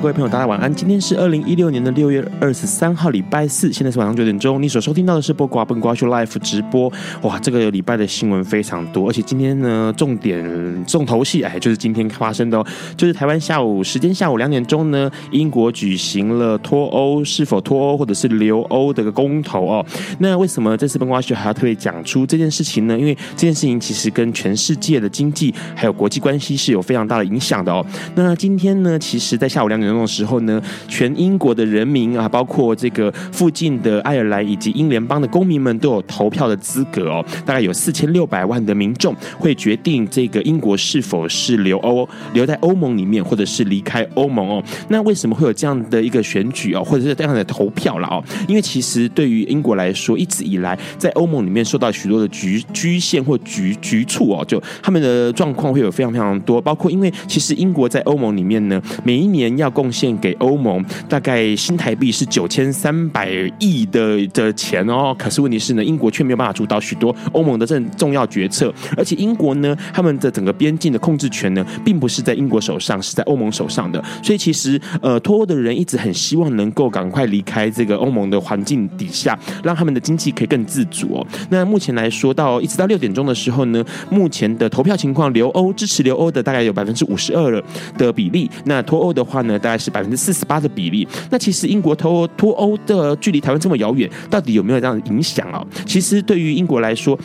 各位朋友，大家晚安。今天是二零一六年的六月二十三号，礼拜四，现在是晚上九点钟。你所收听到的是播瓜笨瓜秀 Live 直播。哇，这个礼拜的新闻非常多，而且今天呢，重点重头戏哎，就是今天发生的哦，就是台湾下午时间下午两点钟呢，英国举行了脱欧是否脱欧或者是留欧的个公投哦。那为什么这次笨瓜秀还要特别讲出这件事情呢？因为这件事情其实跟全世界的经济还有国际关系是有非常大的影响的哦。那今天呢，其实在下午两点。那种时候呢，全英国的人民啊，包括这个附近的爱尔兰以及英联邦的公民们都有投票的资格哦。大概有四千六百万的民众会决定这个英国是否是留欧，留在欧盟里面，或者是离开欧盟哦。那为什么会有这样的一个选举哦，或者是这样的投票了哦？因为其实对于英国来说，一直以来在欧盟里面受到许多的局局限或局局促哦，就他们的状况会有非常非常多，包括因为其实英国在欧盟里面呢，每一年要贡献给欧盟大概新台币是九千三百亿的的钱哦，可是问题是呢，英国却没有办法主导许多欧盟的这重要决策，而且英国呢，他们的整个边境的控制权呢，并不是在英国手上，是在欧盟手上的，所以其实呃，脱欧的人一直很希望能够赶快离开这个欧盟的环境底下，让他们的经济可以更自主哦。那目前来说，到一直到六点钟的时候呢，目前的投票情况，留欧支持留欧的大概有百分之五十二的比例，那脱欧的话呢，大概是百分之四十八的比例，那其实英国脱欧脱欧的距离台湾这么遥远，到底有没有这样的影响啊？其实对于英国来说。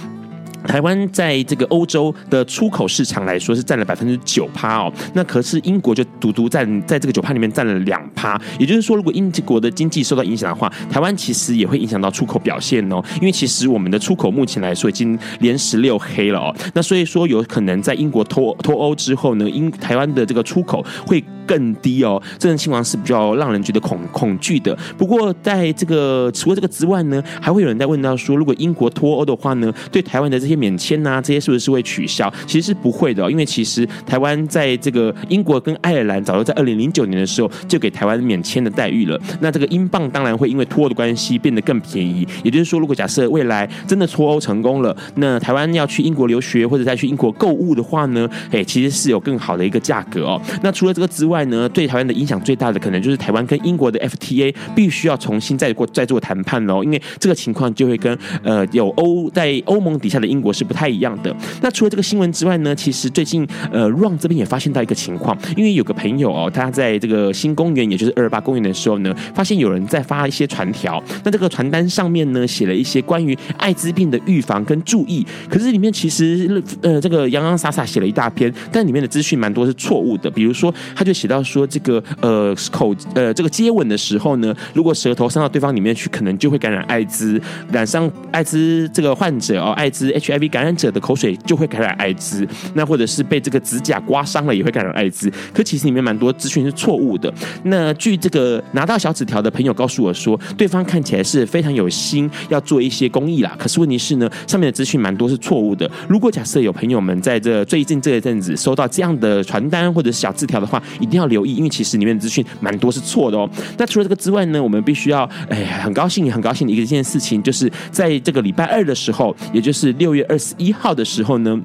台湾在这个欧洲的出口市场来说是占了百分之九趴哦，那可是英国就独独占在这个九趴里面占了两趴，也就是说，如果英国的经济受到影响的话，台湾其实也会影响到出口表现哦，因为其实我们的出口目前来说已经连十六黑了哦，那所以说有可能在英国脱脱欧之后呢，英台湾的这个出口会更低哦，这种情况是比较让人觉得恐恐惧的。不过在这个除了这个之外呢，还会有人在问到说，如果英国脱欧的话呢，对台湾的这些免签、啊，这些是不是会取消？其实是不会的、哦，因为其实台湾在这个英国跟爱尔兰早就在二零零九年的时候就给台湾免签的待遇了。那这个英镑当然会因为脱欧的关系变得更便宜。也就是说，如果假设未来真的脱欧成功了，那台湾要去英国留学或者再去英国购物的话呢，哎，其实是有更好的一个价格哦。那除了这个之外呢，对台湾的影响最大的可能就是台湾跟英国的 FTA 必须要重新再过再做谈判喽，因为这个情况就会跟呃有欧在欧盟底下的英国是不太。一样的。那除了这个新闻之外呢，其实最近呃，Ron 这边也发现到一个情况，因为有个朋友哦，他在这个新公园，也就是二二八公园的时候呢，发现有人在发一些传条。那这个传单上面呢，写了一些关于艾滋病的预防跟注意，可是里面其实呃，这个洋洋洒洒写了一大篇，但里面的资讯蛮多是错误的。比如说，他就写到说，这个呃口呃这个接吻的时候呢，如果舌头伸到对方里面去，可能就会感染艾滋，染上艾滋这个患者哦，艾滋 H HIV 感染。者的口水就会感染艾滋，那或者是被这个指甲刮伤了也会感染艾滋。可其实里面蛮多资讯是错误的。那据这个拿到小纸条的朋友告诉我说，对方看起来是非常有心要做一些公益啦。可是问题是呢，上面的资讯蛮多是错误的。如果假设有朋友们在这最近这一阵子收到这样的传单或者是小字条的话，一定要留意，因为其实里面的资讯蛮多是错的哦。那除了这个之外呢，我们必须要哎很高兴很高兴的一件事情，就是在这个礼拜二的时候，也就是六月二十一。号的时候呢，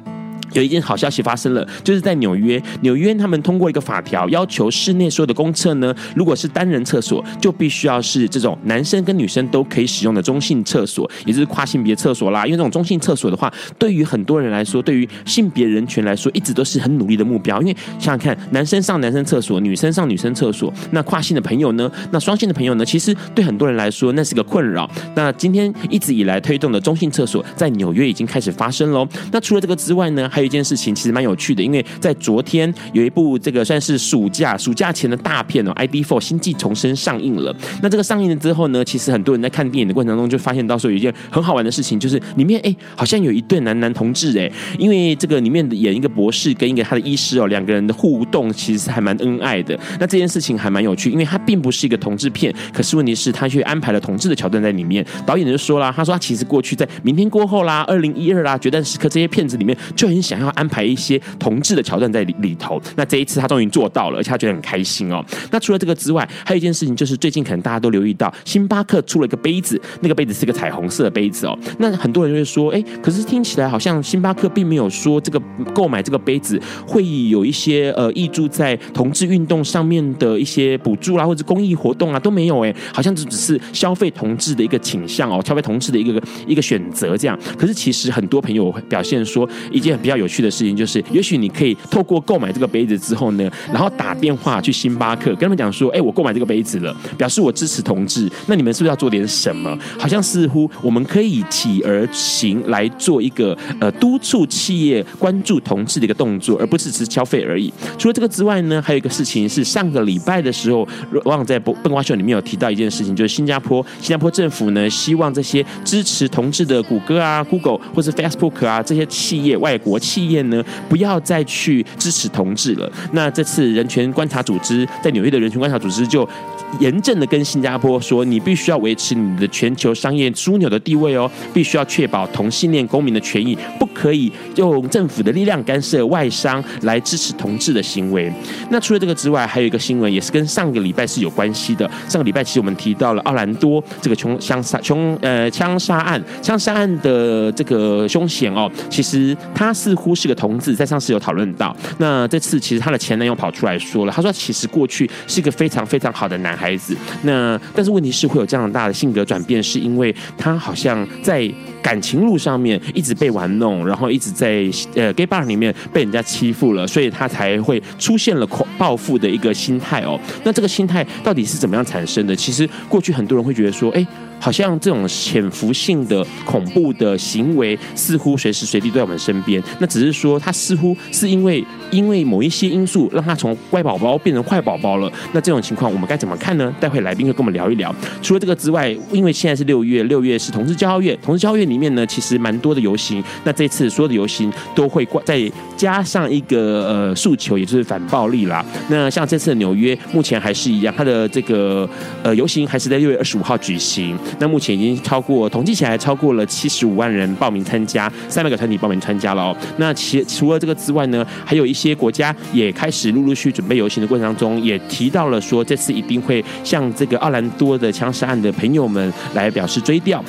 有一件好消息发生了，就是在纽约，纽约他们通过一个法条，要求室内所有的公厕呢，如果是单人厕所，就必须要是这种男生跟女生都可以使用的中性厕所，也就是跨性别厕所啦。因为这种中性厕所的话，对于很多人来说，对于性别人权来说，一直都是很努力的目标。因为想想看，男生上男生厕所，女生上女生厕所，那跨性的朋友呢，那双性的朋友呢，其实对很多人来说，那是个困扰。那今天一直以来推动的中性厕所，在纽约已经开始发生喽。那除了这个之外呢，还有一件事情其实蛮有趣的，因为在昨天有一部这个算是暑假暑假前的大片哦，《ID Four》星际重生上映了。那这个上映了之后呢，其实很多人在看电影的过程当中就发现到说有一件很好玩的事情，就是里面哎好像有一对男男同志哎，因为这个里面的演一个博士跟一个他的医师哦，两个人的互动其实还蛮恩爱的。那这件事情还蛮有趣，因为它并不是一个同志片，可是问题是他却安排了同志的桥段在里面。导演就说了，他说他其实过去在《明天过后》啦、《二零一二》啦、《决战时刻》这些片子里面就很想要安排一些同志的桥段在里里头。那这一次他终于做到了，而且他觉得很开心哦。那除了这个之外，还有一件事情就是最近可能大家都留意到，星巴克出了一个杯子，那个杯子是个彩虹色的杯子哦。那很多人就会说，哎，可是听起来好像星巴克并没有说这个购买这个杯子会有一些呃挹注在同志运动上面的一些补助啦，或者公益活动啊都没有哎，好像这只是消费同志的一个倾向哦，消费同志的一个一个选择这样。可是其实很多朋友表现说，一件比较有趣的事情就是，也许你可以透过购买这个杯子之后呢，然后打电话去星巴克跟他们讲说，哎，我购买这个杯子了，表示我支持同志。那你们是不是要做点什么？好像似乎我们可以起而行来做一个呃督促企业关注同志的一个动作，而不是只消费而已。除了这个之外呢，还有一个事情是上个礼拜的时候，我忘在笨瓜秀里面有提到一件事情，就是新加坡新加坡政府呢希望这些支持同志的谷歌啊、Google 或是 Facebook 啊这些企业外国企企业呢，不要再去支持同志了。那这次人权观察组织在纽约的人权观察组织就严正的跟新加坡说，你必须要维持你的全球商业枢纽的地位哦，必须要确保同性恋公民的权益，不可以用政府的力量干涉外商来支持同志的行为。那除了这个之外，还有一个新闻也是跟上个礼拜是有关系的。上个礼拜其实我们提到了奥兰多这个凶枪杀凶呃枪杀案，枪杀案的这个凶险哦，其实他似乎是个同志，在上次有讨论到。那这次其实他的前男友跑出来说了，他说其实过去是一个非常非常好的男孩子。那但是问题是会有这样大的性格转变，是因为他好像在感情路上面一直被玩弄，然后一直在呃 gay bar 里面被人家欺负了，所以他才会出现了恐报复的一个心态哦。那这个心态到底是怎么样产生的？其实过去很多人会觉得说，哎。好像这种潜伏性的恐怖的行为，似乎随时随地都在我们身边。那只是说，他似乎是因为因为某一些因素，让他从乖宝宝变成坏宝宝了。那这种情况，我们该怎么看呢？待会来宾会跟我们聊一聊。除了这个之外，因为现在是六月，六月是同志骄傲月，同志骄傲月里面呢，其实蛮多的游行。那这次所有的游行都会再加上一个呃诉求，也就是反暴力啦。那像这次的纽约，目前还是一样，它的这个呃游行还是在六月二十五号举行。那目前已经超过统计起来超过了七十五万人报名参加，三百个团体报名参加了哦。那其除了这个之外呢，还有一些国家也开始陆陆续准备游行的过程当中，也提到了说这次一定会向这个奥兰多的枪杀案的朋友们来表示追悼。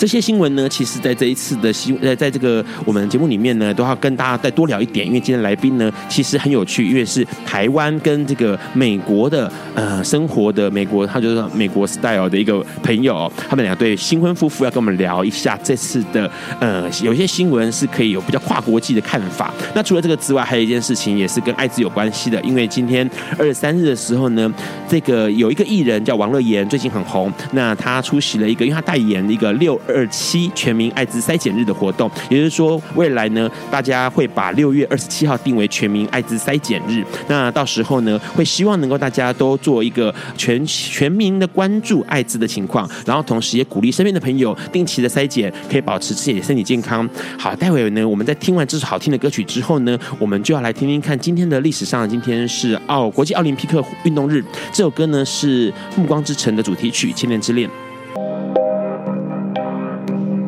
这些新闻呢，其实在这一次的新呃，在这个我们节目里面呢，都要跟大家再多聊一点。因为今天来宾呢，其实很有趣，因为是台湾跟这个美国的呃生活的美国，他就是美国 style 的一个朋友，他们两对新婚夫妇要跟我们聊一下这次的呃，有些新闻是可以有比较跨国际的看法。那除了这个之外，还有一件事情也是跟艾滋有关系的，因为今天二十三日的时候呢，这个有一个艺人叫王乐妍，最近很红，那他出席了一个，因为他代言一个六。二七全民艾滋筛检日的活动，也就是说，未来呢，大家会把六月二十七号定为全民艾滋筛检日。那到时候呢，会希望能够大家都做一个全全民的关注艾滋的情况，然后同时也鼓励身边的朋友定期的筛检，可以保持自己的身体健康。好，待会呢，我们在听完这首好听的歌曲之后呢，我们就要来听听看今天的历史上，今天是奥国际奥林匹克运动日。这首歌呢是《暮光之城》的主题曲《千年之恋》。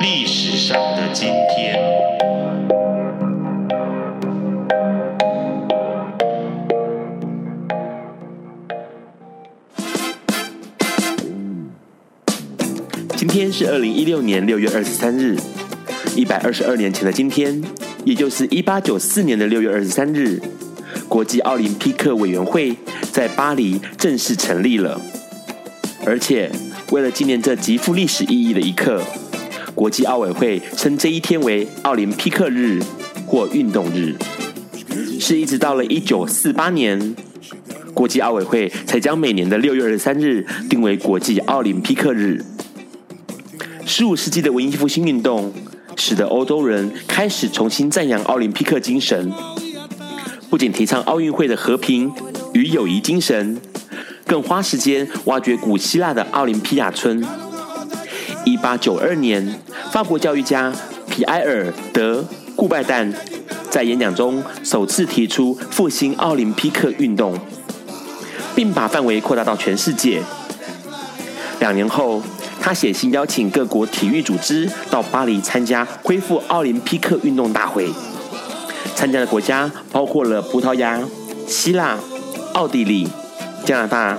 历史上的今天。今天是二零一六年六月二十三日，一百二十二年前的今天，也就是一八九四年的六月二十三日，国际奥林匹克委员会在巴黎正式成立了。而且，为了纪念这极富历史意义的一刻，国际奥委会称这一天为奥林匹克日或运动日。是一直到了一九四八年，国际奥委会才将每年的六月二十三日定为国际奥林匹克日。十五世纪的文艺复兴运动，使得欧洲人开始重新赞扬奥林匹克精神，不仅提倡奥运会的和平与友谊精神，更花时间挖掘古希腊的奥林匹亚村。一八九二年，法国教育家皮埃尔·德·顾拜旦在演讲中首次提出复兴奥林匹克运动，并把范围扩大到全世界。两年后，他写信邀请各国体育组织到巴黎参加恢复奥林匹克运动大会。参加的国家包括了葡萄牙、希腊、奥地利、加拿大、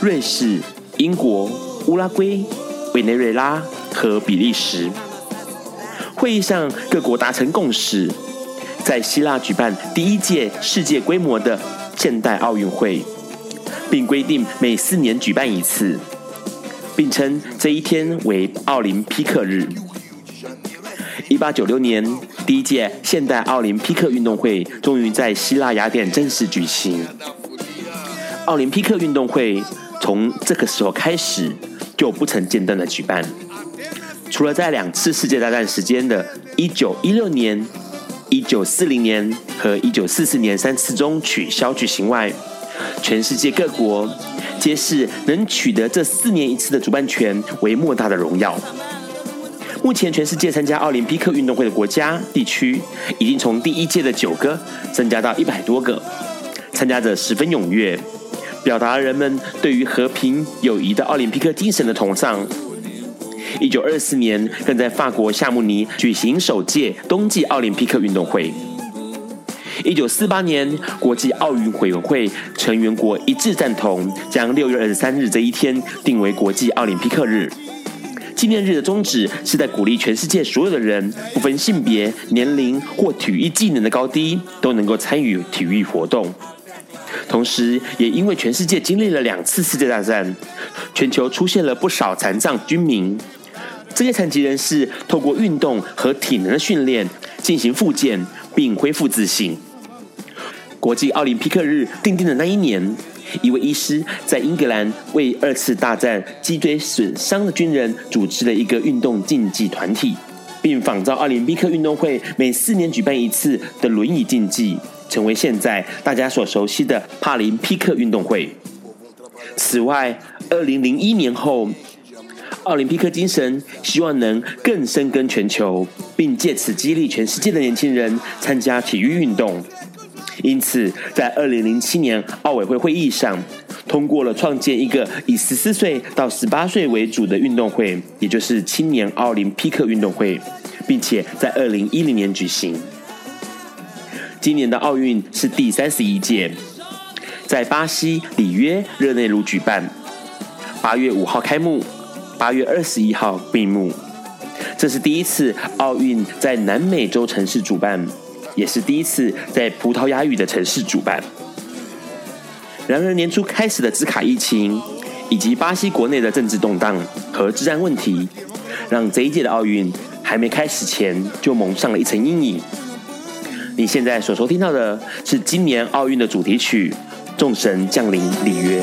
瑞士、英国、乌拉圭、委内瑞拉和比利时。会议上，各国达成共识，在希腊举办第一届世界规模的现代奥运会，并规定每四年举办一次。并称这一天为奥林匹克日。一八九六年，第一届现代奥林匹克运动会终于在希腊雅典正式举行。奥林匹克运动会从这个时候开始就不曾间断的举办，除了在两次世界大战时间的一九一六年、一九四零年和一九四四年三次中取消举行外，全世界各国。皆是能取得这四年一次的主办权为莫大的荣耀。目前，全世界参加奥林匹克运动会的国家地区已经从第一届的九个增加到一百多个，参加者十分踊跃，表达人们对于和平友谊的奥林匹克精神的崇尚。一九二四年，更在法国夏慕尼举行首届冬季奥林匹克运动会。一九四八年，国际奥运委员会成员国一致赞同，将六月二十三日这一天定为国际奥林匹克日。纪念日的宗旨是在鼓励全世界所有的人，不分性别、年龄或体育技能的高低，都能够参与体育活动。同时，也因为全世界经历了两次世界大战，全球出现了不少残障军民。这些残疾人士透过运动和体能的训练进行复健，并恢复自信。国际奥林匹克日订定的那一年，一位医师在英格兰为二次大战脊椎损伤的军人组织了一个运动竞技团体，并仿照奥林匹克运动会每四年举办一次的轮椅竞技，成为现在大家所熟悉的帕林匹克运动会。此外，二零零一年后，奥林匹克精神希望能更深耕全球，并借此激励全世界的年轻人参加体育运动。因此，在二零零七年奥委会会议上，通过了创建一个以十四岁到十八岁为主的运动会，也就是青年奥林匹克运动会，并且在二零一零年举行。今年的奥运是第三十一届，在巴西里约热内卢举办，八月五号开幕，八月二十一号闭幕。这是第一次奥运在南美洲城市主办。也是第一次在葡萄牙语的城市主办。然而，年初开始的兹卡疫情，以及巴西国内的政治动荡和治安问题，让这一届的奥运还没开始前就蒙上了一层阴影。你现在所收听到的是今年奥运的主题曲《众神降临里约》。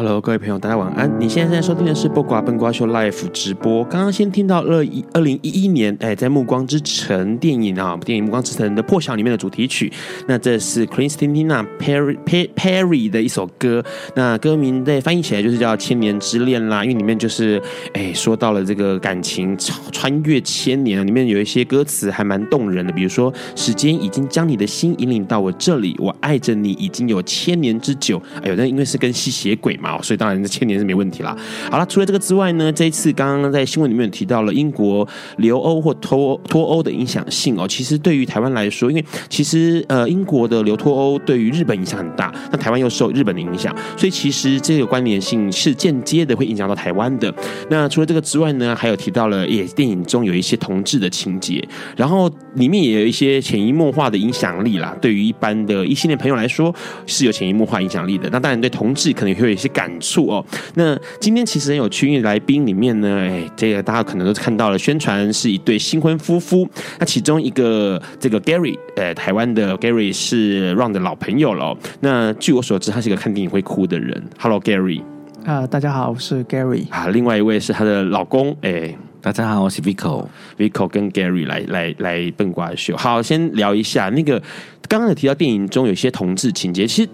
？Hello，各位朋友，大家晚安。你现在在收听的是《不瓜笨瓜秀》Live 直播。刚刚先听到二一二零一一年，哎，在《暮光之城》电影啊，电影《暮光之城》的破晓里面的主题曲。那这是 Christina Perri Perri 的一首歌。那歌名在翻译起来就是叫《千年之恋》啦，因为里面就是哎说到了这个感情穿越千年，里面有一些歌词还蛮动人的，比如说时间已经将你的心引领到我这里，我爱着你已经有千年之久。哎呦，那因为是跟吸血鬼嘛。所以当然这千年是没问题啦。好了，除了这个之外呢，这一次刚刚在新闻里面提到了英国留欧或脱脱欧的影响性哦。其实对于台湾来说，因为其实呃英国的留脱欧对于日本影响很大，那台湾又受日本的影响，所以其实这个关联性是间接的会影响到台湾的。那除了这个之外呢，还有提到了也电影中有一些同志的情节，然后里面也有一些潜移默化的影响力啦。对于一般的一系列朋友来说，是有潜移默化影响力的。那当然对同志可能会有一些。感触哦，那今天其实很有趣，因为来宾里面呢，哎，这个大家可能都看到了宣传是一对新婚夫妇，那其中一个这个 Gary，呃，台湾的 Gary 是 Ron 的老朋友了。那据我所知，他是一个看电影会哭的人。Hello Gary，啊，大家好，我是 Gary。啊，另外一位是他的老公，哎，大家好，我是 Vico，Vico 跟 Gary 来来来笨瓜秀。好，先聊一下那个刚刚有提到电影中有些同志情节，其实。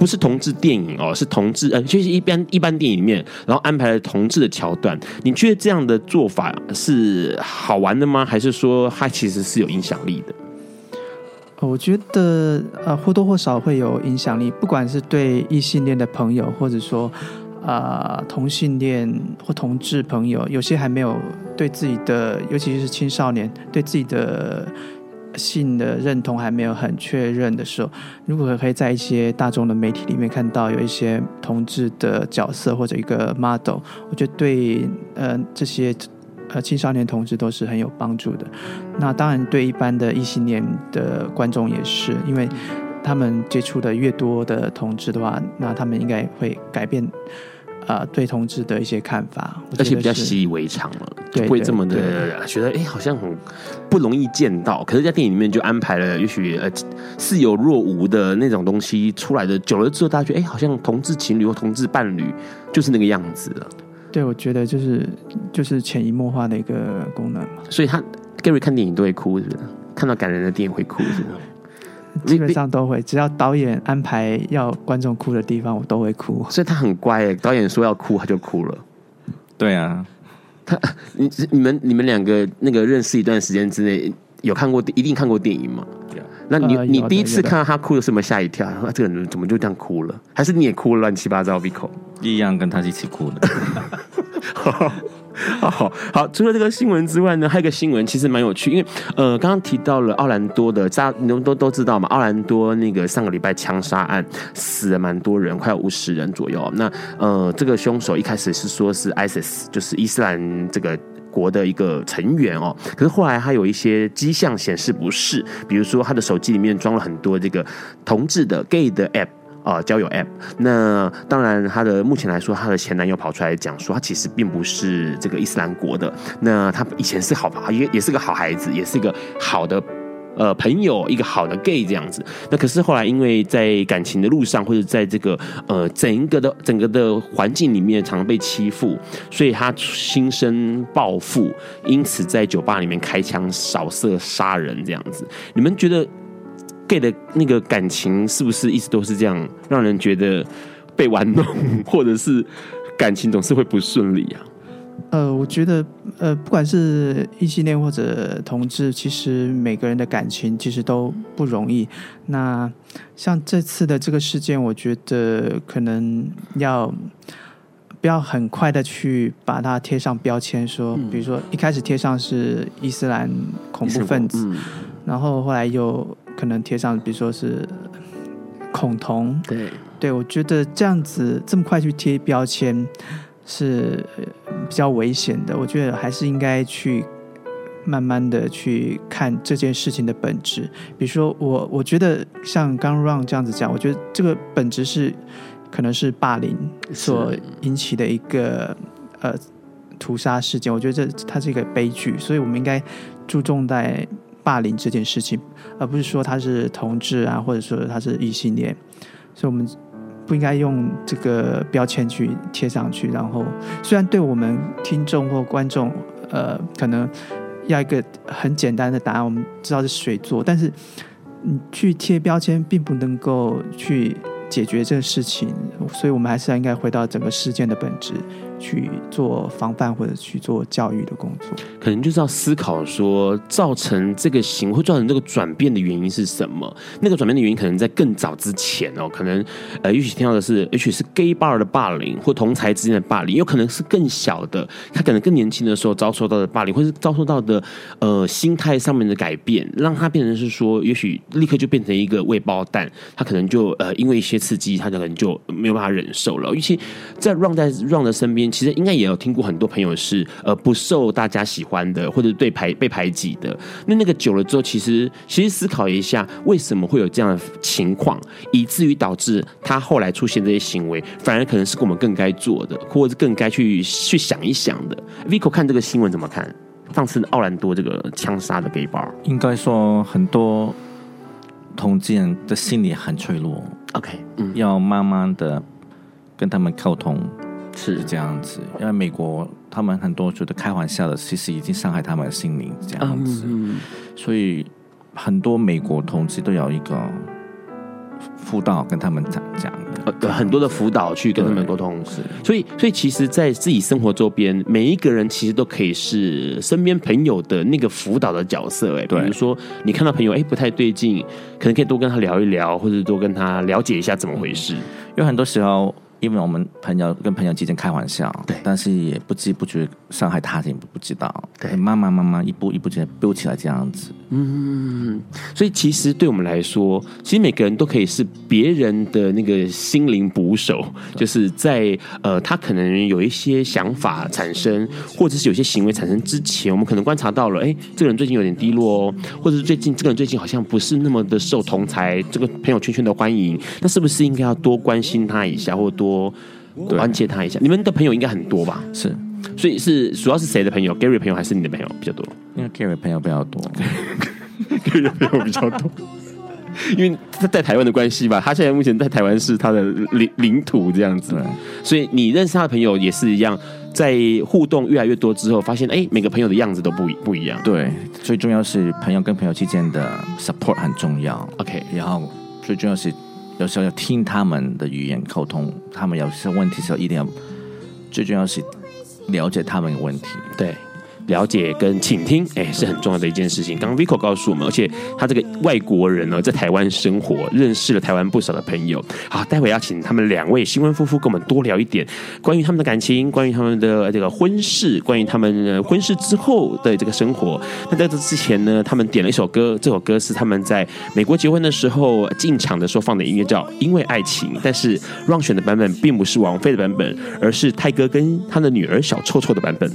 不是同志电影哦，是同志呃，就是一般一般电影里面，然后安排了同志的桥段。你觉得这样的做法是好玩的吗？还是说它其实是有影响力的？我觉得呃或多或少会有影响力，不管是对异性恋的朋友，或者说啊、呃、同性恋或同志朋友，有些还没有对自己的，尤其是青少年对自己的。性的认同还没有很确认的时候，如果可以在一些大众的媒体里面看到有一些同志的角色或者一个 model，我觉得对呃这些呃青少年同志都是很有帮助的。那当然对一般的异性恋的观众也是，因为他们接触的越多的同志的话，那他们应该会改变。啊、呃，对同志的一些看法，而且比较习以为常了，不会这么的觉得哎、欸，好像很不容易见到。可是，在电影里面就安排了，也许呃似有若无的那种东西出来的，久了之后，大家觉得哎、欸，好像同志情侣或同志伴侣就是那个样子了。对，我觉得就是就是潜移默化的一个功能。所以他 Gary 看电影都会哭，是不是？看到感人的电影会哭，是不是？基本上都会，只要导演安排要观众哭的地方，我都会哭。所以他很乖诶，导演说要哭，他就哭了。对啊，他你你们你们两个那个认识一段时间之内，有看过一定看过电影吗？那你、呃、你第一次看到他哭的时候，有没有吓一跳？啊这个人怎么就这样哭了？还是你也哭了乱七八糟？Vico 一样跟他一起哭的。好好，除了这个新闻之外呢，还有一个新闻其实蛮有趣，因为呃，刚刚提到了奥兰多的，大你们都都知道嘛，奥兰多那个上个礼拜枪杀案死了蛮多人，快要五十人左右。那呃，这个凶手一开始是说是 ISIS，就是伊斯兰这个国的一个成员哦，可是后来他有一些迹象显示不是，比如说他的手机里面装了很多这个同志的 gay 的 app。啊、交友 App。那当然，她的目前来说，她的前男友跑出来讲说，他其实并不是这个伊斯兰国的。那他以前是好，也也是个好孩子，也是一个好的呃朋友，一个好的 gay 这样子。那可是后来，因为在感情的路上，或者在这个呃整个的整个的环境里面，常常被欺负，所以他心生报复，因此在酒吧里面开枪扫射杀人这样子。你们觉得？gay 的那个感情是不是一直都是这样，让人觉得被玩弄，或者是感情总是会不顺利啊？呃，我觉得呃，不管是异性恋或者同志，其实每个人的感情其实都不容易。那像这次的这个事件，我觉得可能要不要很快的去把它贴上标签，说，比如说一开始贴上是伊斯兰恐怖分子，嗯、然后后来又。可能贴上，比如说是恐同，对，对我觉得这样子这么快去贴标签是比较危险的。我觉得还是应该去慢慢的去看这件事情的本质。比如说我，我我觉得像刚 Ron 这样子讲，我觉得这个本质是可能是霸凌所引起的一个呃屠杀事件。我觉得这它是一个悲剧，所以我们应该注重在霸凌这件事情，而不是说他是同志啊，或者说他是异性恋。所以我们不应该用这个标签去贴上去。然后，虽然对我们听众或观众，呃，可能。要一个很简单的答案，我们知道是谁做，但是你去贴标签，并不能够去解决这个事情，所以我们还是要应该回到整个事件的本质。去做防范或者去做教育的工作，可能就是要思考说，造成这个行会造成这个转变的原因是什么？那个转变的原因可能在更早之前哦，可能呃，也许听到的是，也许是 gay bar 的霸凌或同才之间的霸凌，有可能是更小的，他可能更年轻的时候遭受到的霸凌，或是遭受到的呃心态上面的改变，让他变成是说，也许立刻就变成一个未爆弹，他可能就呃因为一些刺激，他可能就没有办法忍受了。尤其在 run 在 run 的身边。其实应该也有听过很多朋友是呃不受大家喜欢的，或者对排被排挤的。那那个久了之后，其实其实思考一下，为什么会有这样的情况，以至于导致他后来出现这些行为，反而可能是我们更该做的，或者是更该去去想一想的。Vico 看这个新闻怎么看？上次奥兰多这个枪杀的 gay bar，应该说很多同志人的心理很脆弱。OK，嗯，要慢慢的跟他们沟通。是。这样子，因为美国他们很多觉得开玩笑的，其实已经伤害他们的心灵这样子，嗯，所以很多美国同志都有一个辅导跟他们讲讲的，很多的辅导去跟他们沟通，是，所以所以其实，在自己生活周边，每一个人其实都可以是身边朋友的那个辅导的角色，哎，比如说你看到朋友哎不太对劲，可能可以多跟他聊一聊，或者多跟他了解一下怎么回事，有很多时候。因为我们朋友跟朋友之间开玩笑，对，但是也不知不觉伤害他人，不不知道，对，慢慢慢慢一步一步这样 build 起来这样子，嗯，所以其实对我们来说，其实每个人都可以是别人的那个心灵捕手，就是在呃，他可能有一些想法产生，或者是有些行为产生之前，我们可能观察到了，哎，这个人最近有点低落哦，或者是最近这个人最近好像不是那么的受同才这个朋友圈圈的欢迎，那是不是应该要多关心他一下，或多多关切他一下，你们的朋友应该很多吧？是，所以是主要是谁的朋友？Gary 朋友还是你的朋友比较多？因为 Gary 朋友比较多，Gary 朋友比较多，因为他在台湾的关系吧。他现在目前在台湾是他的领领土这样子，所以你认识他的朋友也是一样，在互动越来越多之后，发现哎，每个朋友的样子都不不一样。对，最重要是朋友跟朋友之间的 support 很重要。OK，然后最重要是。有时候要听他们的语言沟通，他们有些问题时候一定要，最重要是了解他们的问题。对。了解跟倾听，哎，是很重要的一件事情。刚刚 Vico 告诉我们，而且他这个外国人呢，在台湾生活，认识了台湾不少的朋友。好，待会要请他们两位新婚夫妇跟我们多聊一点关于他们的感情，关于他们的这个婚事，关于他们婚事之后的这个生活。那在这之前呢，他们点了一首歌，这首歌是他们在美国结婚的时候进场的时候放的音乐，叫《因为爱情》。但是 Ron 选的版本并不是王菲的版本，而是泰哥跟他的女儿小臭臭的版本。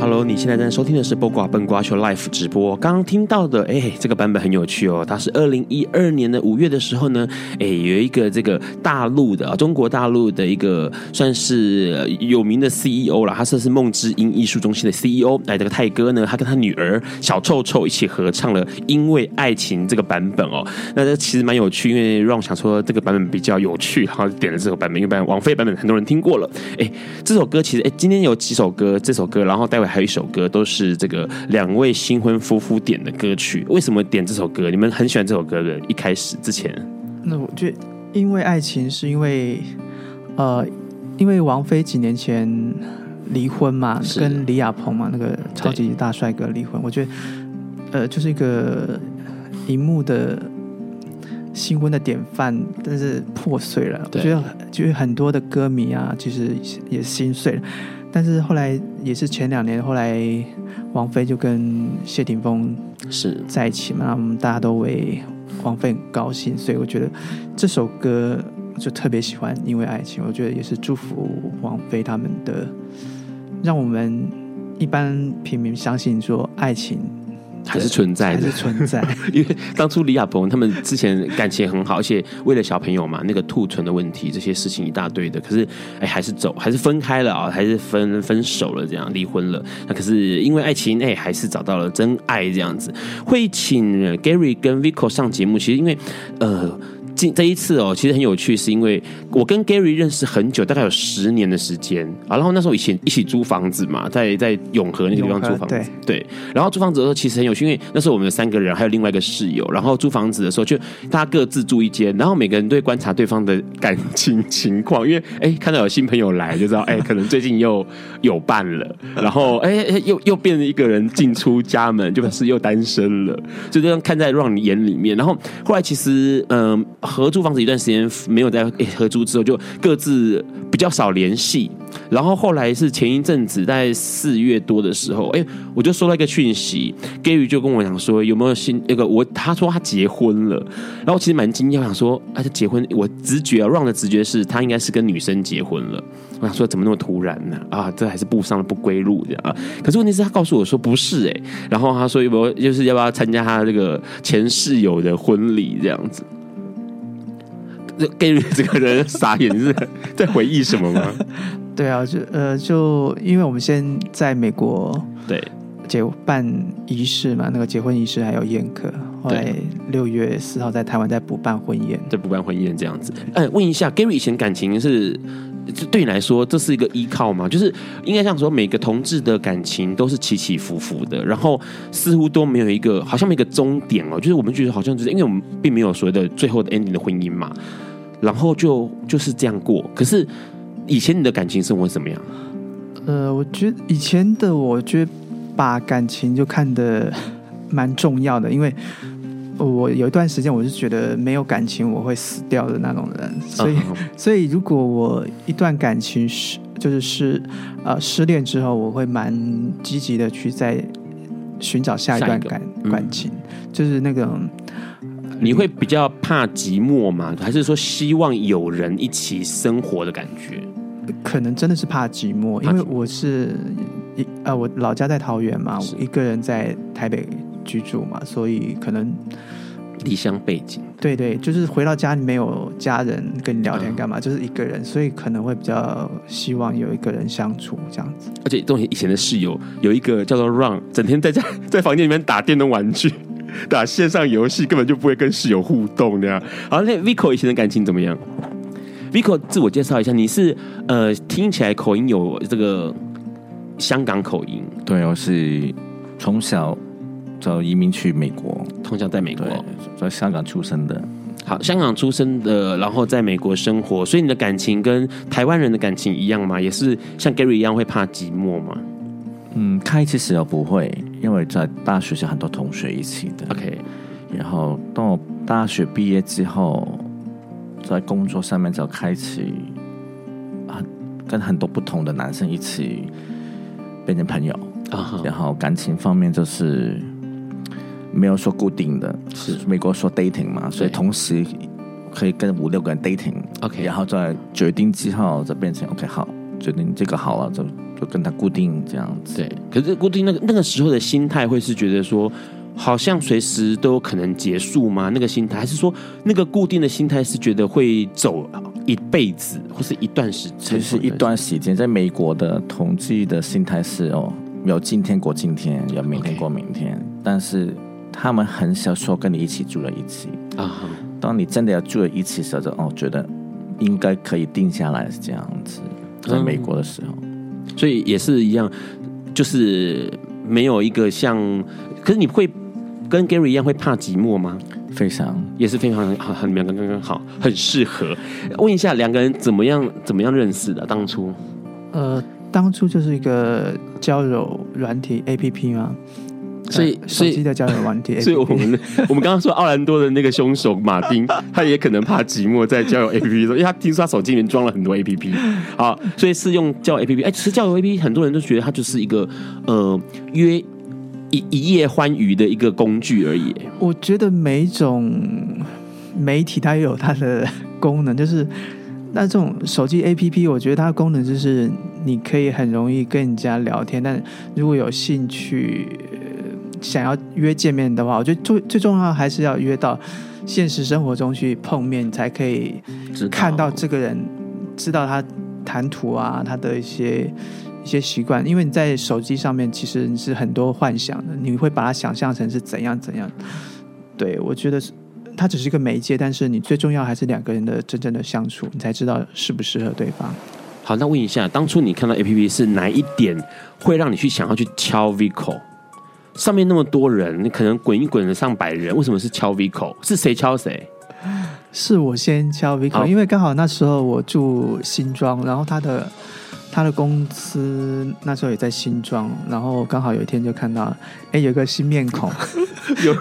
Hello，你现在正在收听的是《播瓜笨瓜秀》Live 直播。刚刚听到的，哎，这个版本很有趣哦。它是二零一二年的五月的时候呢，哎，有一个这个大陆的中国大陆的一个算是有名的 CEO 了，他算是梦之音艺术中心的 CEO。哎，这个泰哥呢，他跟他女儿小臭臭一起合唱了《因为爱情》这个版本哦。那这其实蛮有趣，因为让我想说这个版本比较有趣，然后点了这首版本，因为版王菲版本很多人听过了。哎，这首歌其实，哎，今天有几首歌。这首歌，然后待会还有一首歌，都是这个两位新婚夫妇点的歌曲。为什么点这首歌？你们很喜欢这首歌的？一开始之前，那我觉得，因为爱情，是因为呃，因为王菲几年前离婚嘛，跟李亚鹏嘛，那个超级大帅哥离婚。我觉得，呃，就是一个荧幕的新婚的典范，但是破碎了。我觉得，就是很多的歌迷啊，其实也心碎了。但是后来也是前两年，后来王菲就跟谢霆锋是在一起嘛，我们大家都为王菲很高兴，所以我觉得这首歌就特别喜欢，因为爱情，我觉得也是祝福王菲他们的，让我们一般平民相信说爱情。还是存在的，还是存在。因为当初李亚鹏他们之前感情很好，而且为了小朋友嘛，那个兔唇的问题，这些事情一大堆的。可是，哎，还是走，还是分开了啊，还是分分手了，这样离婚了。那可是因为爱情，哎，还是找到了真爱，这样子。会请 Gary 跟 Vico 上节目，其实因为呃。这这一次哦，其实很有趣，是因为我跟 Gary 认识很久，大概有十年的时间啊。然后那时候以前一起租房子嘛，在在永和那个地方租房子，对，对。然后租房子的时候其实很有趣，因为那时候我们有三个人，还有另外一个室友。然后租房子的时候，就大家各自住一间，然后每个人都会观察对方的感情情况，因为哎，看到有新朋友来，就知道哎，可能最近又有伴了。然后哎，又又变成一个人进出家门，就表示又单身了，就这样看在 Ron 眼里面。然后后来其实嗯。合租房子一段时间没有在合租之后，就各自比较少联系。然后后来是前一阵子，在四月多的时候，哎，我就收到一个讯息，Gary 就跟我讲说有没有新那个我，他说他结婚了。然后其实蛮惊讶，我想说啊，他结婚，我直觉啊，Ron 的直觉是他应该是跟女生结婚了。我想说怎么那么突然呢？啊，这还是步上了不归路这样啊。可是问题是他告诉我说不是哎，然后他说有没有就是要不要参加他这个前室友的婚礼这样子。Gary 这个人傻眼，是 在回忆什么吗？对啊，就呃，就因为我们先在美国对结办仪式嘛，那个结婚仪式还有宴客，后来六月四号在台湾再补办婚宴，再补办婚宴这样子。哎，问一下，Gary 以前感情是这对你来说这是一个依靠吗？就是应该这样说，每个同志的感情都是起起伏伏的，然后似乎都没有一个好像没有一个终点哦，就是我们觉得好像就是因为我们并没有所谓的最后的 ending 的婚姻嘛。然后就就是这样过。可是以前你的感情生活怎么样？呃，我觉得以前的我觉得把感情就看得蛮重要的，因为我有一段时间我是觉得没有感情我会死掉的那种人，所以、uh-huh. 所以如果我一段感情失就是失呃失恋之后，我会蛮积极的去再寻找下一段感一感情，嗯、就是那个。你会比较怕寂寞吗？还是说希望有人一起生活的感觉？可能真的是怕寂寞，因为我是一呃，我老家在桃园嘛，我一个人在台北居住嘛，所以可能离乡背景。对对，就是回到家里没有家人跟你聊天干嘛，嗯，就是一个人，所以可能会比较希望有一个人相处这样子。而且，东西以前的室友有一个叫做 Run，整天在家 在房间里面打电动玩具。打线上游戏根本就不会跟室友互动那样。好，那 Vico 以前的感情怎么样？Vico 自我介绍一下，你是呃听起来口音有这个香港口音。对，我是从小就移民去美国，通常在美国，在香港出生的。好，香港出生的，然后在美国生活，所以你的感情跟台湾人的感情一样吗？也是像 Gary 一样会怕寂寞吗？嗯，开始时候不会，因为在大学是很多同学一起的。OK，然后到大学毕业之后，在工作上面就开始很跟很多不同的男生一起变成朋友。Uh -huh. 然后感情方面就是没有说固定的，是美国说 dating 嘛，所以同时可以跟五六个人 dating。OK，然后再决定之后再变成 OK 好，决定这个好了就。就跟他固定这样子，对。可是固定那个那个时候的心态，会是觉得说，好像随时都有可能结束吗？那个心态，还是说那个固定的心态是觉得会走一辈子，或是一段时间？其实一段时间，在美国的统计的心态是哦，有今天过今天，有明天过明天。Okay. 但是他们很少说跟你一起住在一起啊。Uh-huh. 当你真的要住在一起的时候，就哦，觉得应该可以定下来是这样子。在美国的时候。嗯所以也是一样，就是没有一个像，可是你会跟 Gary 一样会怕寂寞吗？非常，也是非常好，很两个刚刚好，很适合。问一下，两个人怎么样怎么样认识的？当初，呃，当初就是一个交友软体 APP 吗？所以，所以手机的交友软体，所以我们我们刚刚说奥兰多的那个凶手马丁，他也可能怕寂寞，在交友 A P P 中，因为他听说他手机里面装了很多 A P P，好，所以是用交友 A P P。哎，其实交友 A P P 很多人都觉得它就是一个呃约一一夜欢愉的一个工具而已。我觉得每一种媒体它也有它的功能，就是那这种手机 A P P，我觉得它的功能就是你可以很容易跟人家聊天，但如果有兴趣、呃、想要约见面的话，我觉得最最重要还是要约到现实生活中去碰面，才可以看到这个人，知道他谈吐啊，他的一些一些习惯。因为你在手机上面其实你是很多幻想的，你会把它想象成是怎样怎样。对，我觉得是。它只是一个媒介，但是你最重要还是两个人的真正的相处，你才知道适不适合对方。好，那问一下，当初你看到 APP 是哪一点会让你去想要去敲 Vico？上面那么多人，你可能滚一滚了上百人，为什么是敲 Vico？是谁敲谁？是我先敲 Vico，因为刚好那时候我住新庄，然后他的。他的公司那时候也在新庄，然后刚好有一天就看到，哎，有个新面孔，有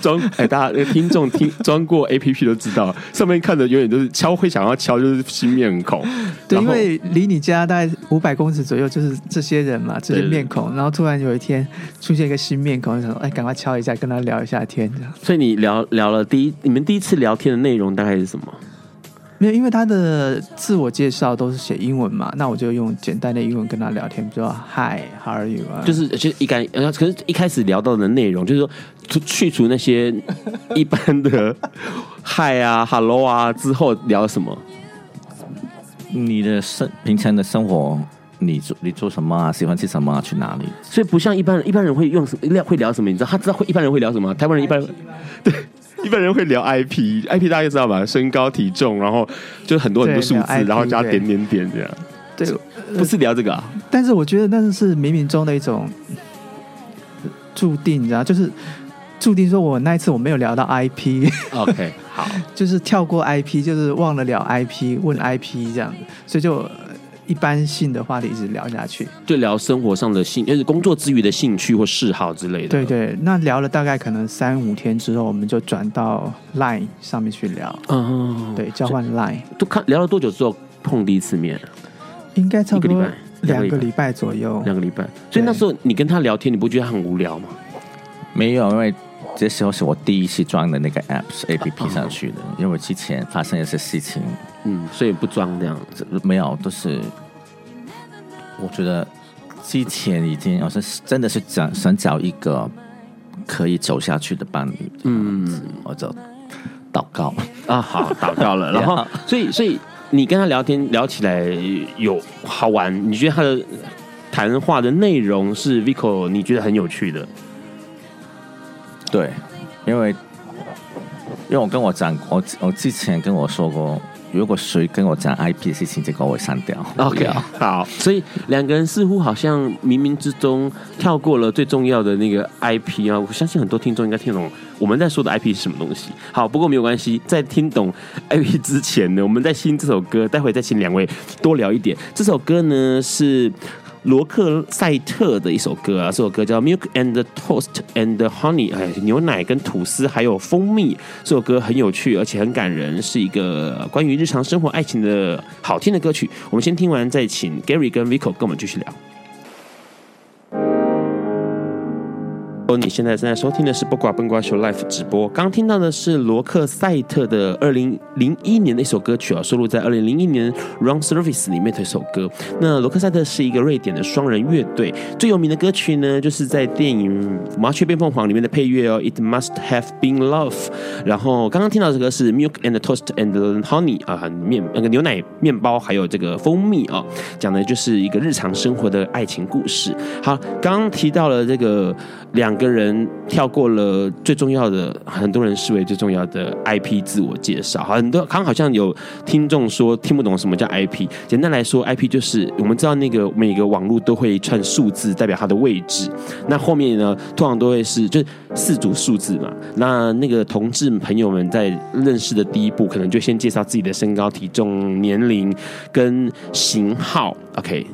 装 哎，大家听众听装过 APP 都知道，上面看的永远都是敲，会想要敲就是新面孔，对，因为离你家大概五百公尺左右就是这些人嘛，这些面孔，然后突然有一天出现一个新面孔，就想说，哎，赶快敲一下，跟他聊一下天，这样。所以你聊聊了第一，你们第一次聊天的内容大概是什么？没有，因为他的自我介绍都是写英文嘛，那我就用简单的英文跟他聊天，比如说 Hi，How are you？就是就一开，可是一开始聊到的内容，就是说去除那些一般的 Hi 啊，Hello 啊之后聊什么？你的生平常的生活，你做你做什么啊？喜欢吃什么啊？去哪里？所以不像一般人，一般人会用什么聊会聊什么？你知道他知道会一般人会聊什么？台湾人一般人对。一般人会聊 IP，IP 大家知道吧？身高体重，然后就很多很多数字，然后加点点点这样。对，不是聊这个啊。但是我觉得那是冥冥中的一种注定，你知道，就是注定说我那一次我没有聊到 IP。OK，好，就是跳过 IP，就是忘了聊 IP，问 IP 这样子，所以就。一般性的话题一直聊下去，就聊生活上的兴，就是工作之余的兴趣或嗜好之类的。对对，那聊了大概可能三五天之后，我们就转到 Line 上面去聊。嗯，对，交换 Line。都看聊了多久之后碰第一次面？应该差不多两个礼拜左右。两个礼拜。所以那时候你跟他聊天，你不觉得他很无聊吗？没有，因为这时候是我第一次装的那个 Apps APP 上去的，因为之前发生一些事情。嗯，所以不装这样子，没有，都是我觉得之前已经，我是真的是想想找一个可以走下去的伴侣，嗯，我就祷告啊，好，祷告了，然后，所以，所以你跟他聊天聊起来有好玩，你觉得他的谈话的内容是 Vico 你觉得很有趣的？对，因为因为我跟我讲，我我之前跟我说过。如果谁跟我讲 IP 的事情，这个我会删掉。OK，好。所以两个人似乎好像冥冥之中跳过了最重要的那个 IP 啊！我相信很多听众应该听懂我们在说的 IP 是什么东西。好，不过没有关系，在听懂 IP 之前呢，我们在听这首歌，待会再请两位多聊一点。这首歌呢是。罗克赛特的一首歌啊，这首歌叫《Milk and Toast and Honey》，哎，牛奶跟吐司还有蜂蜜。这首歌很有趣，而且很感人，是一个关于日常生活爱情的好听的歌曲。我们先听完，再请 Gary 跟 Vico 跟我们继续聊。哦你现在正在收听的是《八卦笨瓜秀》Live 直播。刚听到的是罗克赛特的二零零一年的一首歌曲啊，收录在二零零一年《Room Service》里面的一首歌。那罗克赛特是一个瑞典的双人乐队，最有名的歌曲呢，就是在电影《麻雀变凤凰》里面的配乐哦，《It Must Have Been Love》。然后刚刚听到这个是《Milk and Toast and Honey》啊，面那个牛奶面包还有这个蜂蜜啊，讲的就是一个日常生活的爱情故事。好，刚刚提到了这个两。个人跳过了最重要的，很多人视为最重要的 IP 自我介绍。很多刚好像有听众说听不懂什么叫 IP。简单来说，IP 就是我们知道那个每个网络都会一串数字代表它的位置。那后面呢，通常都会是就是四组数字嘛。那那个同志朋友们在认识的第一步，可能就先介绍自己的身高、体重、年龄跟型号。OK。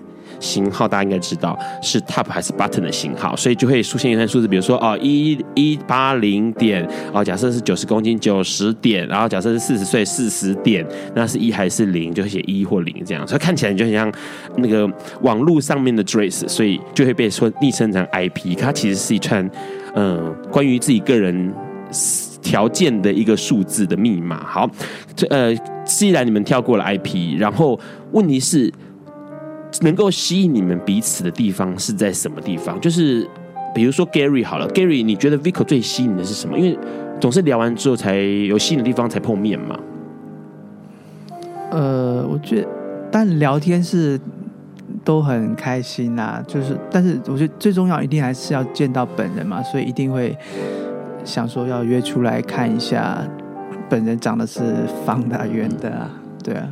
型号大家应该知道是 top 还是 button 的型号，所以就会出现一串数字，比如说哦一一八零点哦，假设是九十公斤九十点，然后假设是四十岁四十点，那是一还是零，就会写一或零这样，所以看起来就很像那个网络上面的 dress，所以就会被说昵称成 IP，它其实是一串嗯、关于自己个人条件的一个数字的密码。好，这呃既然你们跳过了 IP，然后问题是。能够吸引你们彼此的地方是在什么地方？就是比如说 Gary 好了，Gary，你觉得 Vico 最吸引的是什么？因为总是聊完之后才有吸引的地方才碰面嘛。呃，我觉得，但聊天是都很开心啊，就是，但是我觉得最重要一定还是要见到本人嘛，所以一定会想说要约出来看一下，本人长得是方的、圆的啊，对啊。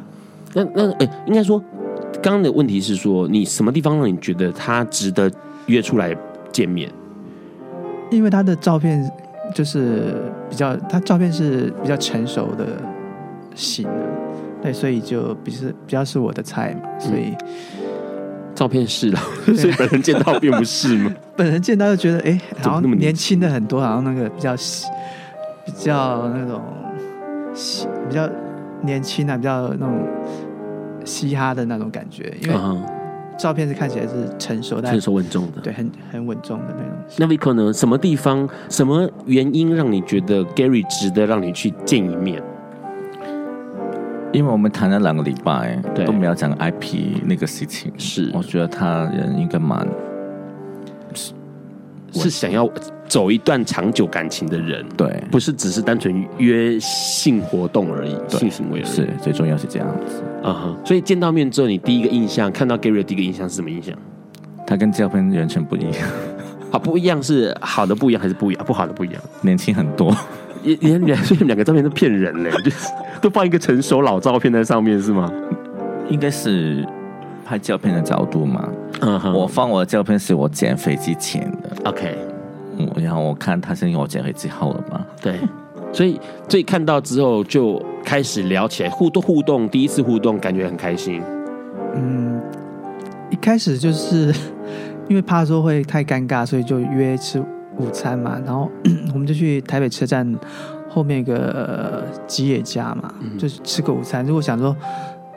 那那哎、欸，应该说，刚刚的问题是说，你什么地方让你觉得他值得约出来见面？因为他的照片就是比较，他照片是比较成熟的型的，对，所以就比是比较是我的菜嘛，所以、嗯、照片是了，所以本人见到并不是嘛？本人见到就觉得，哎、欸，好像年轻的很多，好像那个比较比较那种比较。年轻啊，比较那种嘻哈的那种感觉，因为照片是看起来是成熟的，成熟稳重的，对，很很稳重的那种。那 Vico 呢？什么地方、什么原因让你觉得 Gary 值得让你去见一面？因为我们谈了两个礼拜，对，都没有讲 IP 那个事情。是，我觉得他人应该蛮是，是想要。走一段长久感情的人，对，不是只是单纯约性活动而已，性行为而已。是最重要是这样子。啊哈，所以见到面之后，你第一个印象，看到 Gary 的第一个印象是什么印象？他跟照片完全不一样。好，不一样是好的不一样还是不一样？不好的不一样，年轻很多。也也两，所以两个照片都骗人嘞，就是都放一个成熟老照片在上面是吗？应该是拍照片的角度嘛。嗯哼，我放我的照片是我减肥之前的。OK。嗯，然后我看他是因为我减肥之后了嘛？对，所以所以看到之后就开始聊起来，互动互动，第一次互动感觉很开心。嗯，一开始就是因为怕说会太尴尬，所以就约吃午餐嘛。然后 我们就去台北车站后面一个吉野家嘛，嗯、就吃个午餐。如果想说。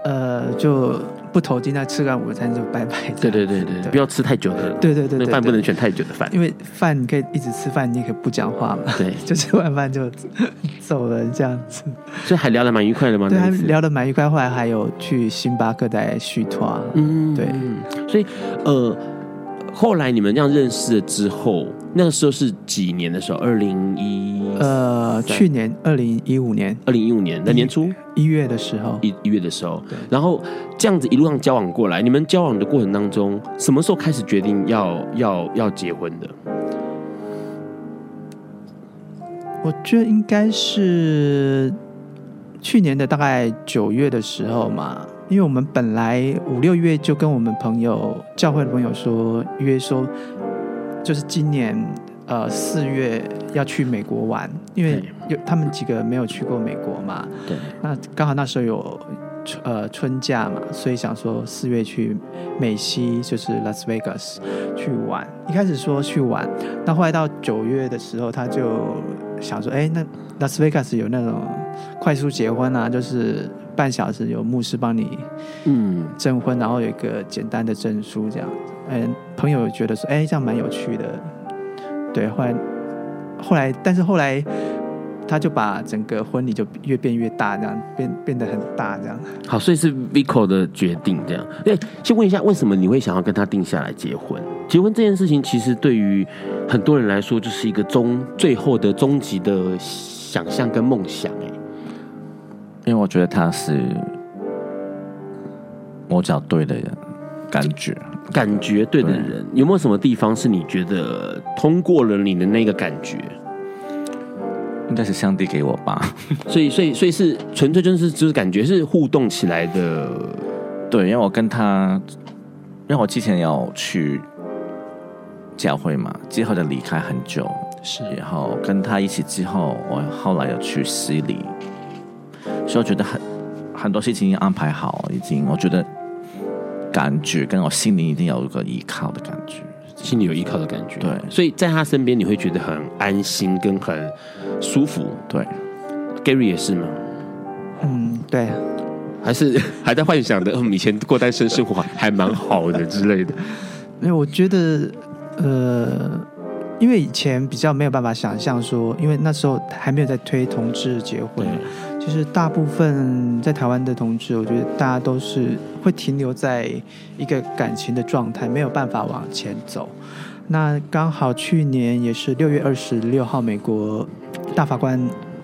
呃，就不投机，那吃完午餐就拜拜。对对对对，不要吃太久的。对对对，对，饭不能选太久的饭，因为饭你可以一直吃饭，你也可以不讲话嘛。对，就吃完饭就走了这样子。所以还聊得蛮愉快的嘛？对，还聊得蛮愉快。后来还有去星巴克再续团。嗯，对。所以呃。后来你们这样认识了之后，那个时候是几年的时候？二零一呃，去年二零一五年，二零一五年的年初一月的时候，一一月的时候。对。然后这样子一路上交往过来，你们交往的过程当中，什么时候开始决定要要要结婚的？我觉得应该是去年的大概九月的时候嘛。因为我们本来五六月就跟我们朋友教会的朋友说约说，就是今年呃四月要去美国玩，因为有他们几个没有去过美国嘛。对。那刚好那时候有呃春假嘛，所以想说四月去美西，就是 Las Vegas 去玩。一开始说去玩，那后来到九月的时候，他就想说，哎，那拉斯维加斯有那种快速结婚啊，就是。半小时有牧师帮你，嗯，证婚，然后有一个简单的证书这样子。嗯，朋友觉得说，哎，这样蛮有趣的。对，后来，后来，但是后来，他就把整个婚礼就越变越大，这样变变得很大，这样。好，所以是 Vico 的决定这样。哎，先问一下，为什么你会想要跟他定下来结婚？结婚这件事情，其实对于很多人来说，就是一个终最后的终极的想象跟梦想。哎。因为我觉得他是我找对的人，感觉感觉对的人，有没有什么地方是你觉得通过了你的那个感觉？应该是上帝给我吧。所以，所以，所以是纯粹就是就是感觉是互动起来的。对，因为我跟他，因为我之前要去教会嘛，之后就离开很久，是，然后跟他一起之后，我后来又去洗礼。所以我觉得很很多事情已经安排好，已经我觉得感觉跟我心里一定有一个依靠的感觉，心里有依靠的感觉。对，所以在他身边你会觉得很安心跟很舒服。对，Gary 也是吗？嗯，对，还是 还在幻想的，嗯，以前过单身生活还蛮好的之类的。因为我觉得，呃，因为以前比较没有办法想象说，因为那时候还没有在推同志结婚，其实大部分在台湾的同志，我觉得大家都是会停留在一个感情的状态，没有办法往前走。那刚好去年也是六月二十六号，美国大法官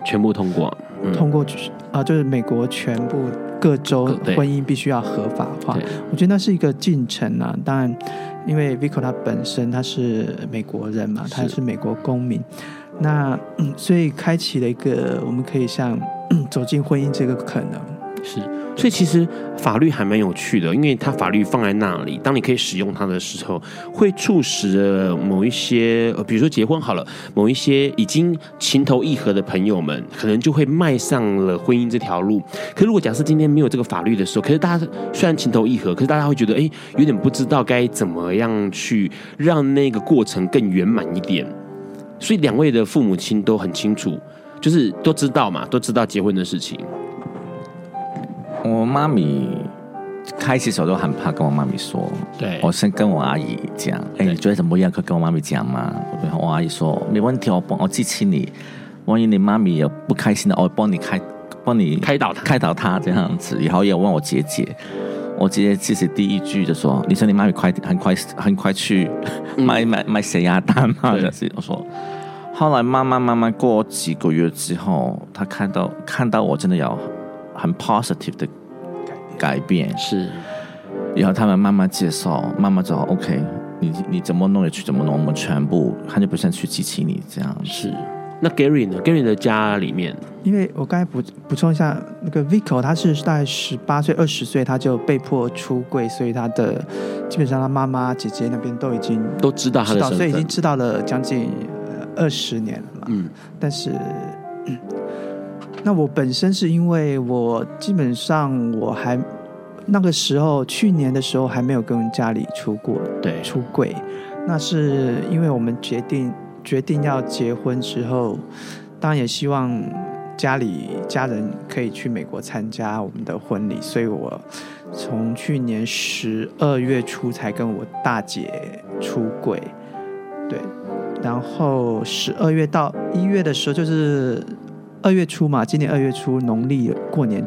全部通过，嗯、通过啊，就是美国全部各州婚姻必须要合法化。我觉得那是一个进程啊，当然。因为 Vico 他本身他是美国人嘛，他是美国公民，那所以开启了一个我们可以像走进婚姻这个可能。是，所以其实法律还蛮有趣的，因为它法律放在那里，当你可以使用它的时候，会促使某一些，呃比如说结婚好了，某一些已经情投意合的朋友们，可能就会迈上了婚姻这条路。可如果假设今天没有这个法律的时候，可是大家虽然情投意合，可是大家会觉得，哎，有点不知道该怎么样去让那个过程更圆满一点。所以两位的父母亲都很清楚，就是都知道嘛，都知道结婚的事情。我妈咪开始时候都很怕跟我妈咪说，对，我先跟我阿姨讲，哎，你觉得怎么样？可以跟我妈咪讲吗？我阿姨说没问题，我帮我支持你。万一你妈咪有不开心的，我帮你开，帮你开导她，开导她这样子。然后也问我姐姐，我姐姐其实第一句就说：“你说你妈咪快很快很快去买买买血压蛋嘛？”是我说。后来慢慢慢慢过几个月之后，她看到看到我真的要。很 positive 的改变是，然后他们慢慢介绍，慢慢走。OK，你你怎么弄也去怎么弄，我们全部他就不想去支持你这样。是，那 Gary 呢？Gary 的家里面，因为我刚才补补充一下，那个 Vico 他是大概十八岁、二十岁他就被迫出柜，所以他的基本上他妈妈、姐姐那边都已经都知道他的身份，所以已经知道了将近二十年了嘛。嗯，但是。嗯那我本身是因为我基本上我还那个时候去年的时候还没有跟家里出过对。出柜，那是因为我们决定决定要结婚之后，当然也希望家里家人可以去美国参加我们的婚礼，所以我从去年十二月初才跟我大姐出柜，对，然后十二月到一月的时候就是。二月初嘛，今年二月初农历过年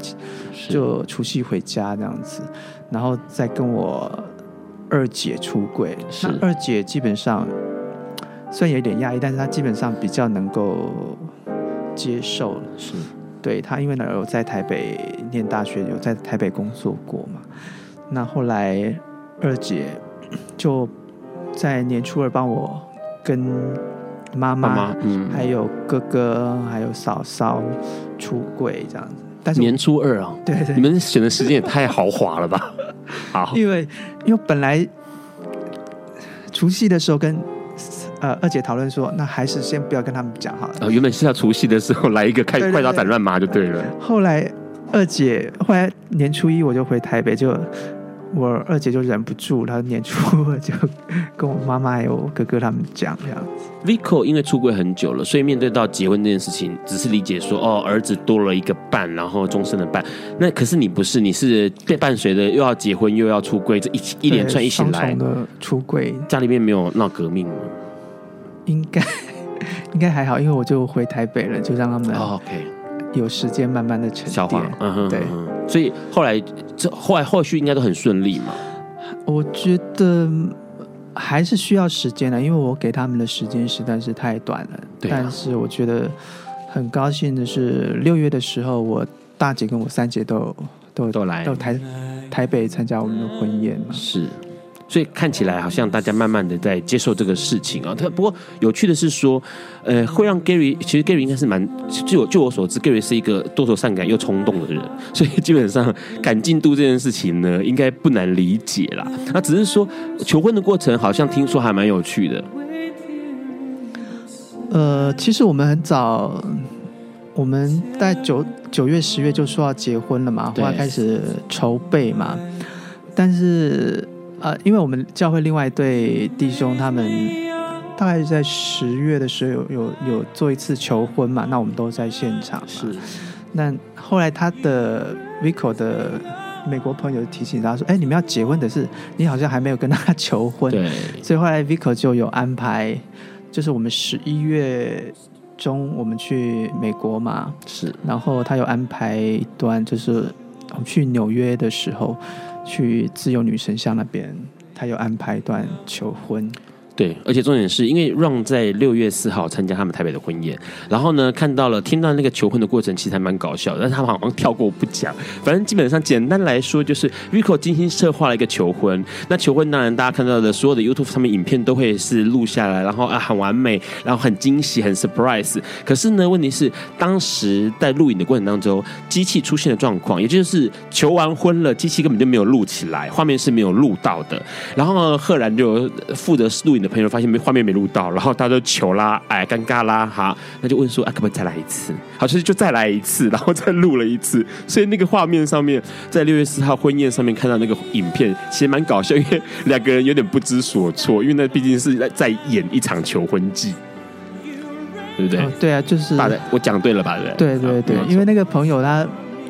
就除夕回家这样子，然后再跟我二姐出柜。那二姐基本上虽然有点压抑，但是她基本上比较能够接受。是，对她，因为呢有在台北念大学，有在台北工作过嘛。那后来二姐就在年初二帮我跟。妈妈，嗯，还有哥哥，还有嫂嫂出柜这样子。但是年初二啊，对对，你们选的时间也太豪华了吧？好，因为因为本来除夕的时候跟呃二姐讨论说，那还是先不要跟他们讲好了。呃，原本是要除夕的时候来一个开快刀斩乱麻就对了。后来二姐后来年初一我就回台北就。我二姐就忍不住，她年初二就跟我妈妈还有哥哥他们讲这样子。Vico 因为出柜很久了，所以面对到结婚这件事情，只是理解说哦，儿子多了一个伴，然后终身的伴。那可是你不是，你是被伴随着，又要结婚又要出柜，这一一连串一起来的出柜。家里面没有闹革命吗？应该应该还好，因为我就回台北了，就让他们。Oh, OK。有时间慢慢的沉淀，嗯哼，对，所以后来这后来后续应该都很顺利嘛。我觉得还是需要时间的，因为我给他们的时间实在是太短了。对啊。但是我觉得很高兴的是，六月的时候，我大姐跟我三姐都都都来到台台北参加我们的婚宴嘛。是。所以看起来好像大家慢慢的在接受这个事情啊。他不过有趣的是说，呃，会让 Gary 其实 Gary 应该是蛮，据我据我所知，Gary 是一个多愁善感又冲动的人，所以基本上赶进度这件事情呢，应该不难理解啦。那只是说求婚的过程好像听说还蛮有趣的。呃，其实我们很早，我们在九九月十月就说要结婚了嘛，后来开始筹备嘛，但是。呃，因为我们教会另外一对弟兄，他们大概在十月的时候有有有做一次求婚嘛，那我们都在现场。是，那后来他的 Vico 的美国朋友提醒他说：“哎，你们要结婚的是，你好像还没有跟他 求婚。”对。所以后来 Vico 就有安排就是我们十一月中我们去美国嘛，是，然后他有安排一段，就是我们去纽约的时候，去自由女神像那边，他又安排一段求婚。对，而且重点是因为 Ron 在六月四号参加他们台北的婚宴，然后呢，看到了听到那个求婚的过程，其实还蛮搞笑的，但是他们好像跳过不讲。反正基本上简单来说，就是 Rico 精心策划了一个求婚。那求婚当然大家看到的所有的 YouTube 上面影片都会是录下来，然后啊很完美，然后很惊喜，很 surprise。可是呢，问题是当时在录影的过程当中，机器出现了状况，也就是求完婚了，机器根本就没有录起来，画面是没有录到的。然后呢，赫然就负责录影的朋友发现没画面没录到，然后大家都求啦，哎，尴尬啦，哈，那就问说，啊，可不可以再来一次？好，其实就再来一次，然后再录了一次。所以那个画面上面，在六月四号婚宴上面看到那个影片，其实蛮搞笑，因为两个人有点不知所措，因为那毕竟是在在演一场求婚记，对不对？哦、对啊，就是把我讲对了吧？对对对对，因为那个朋友他。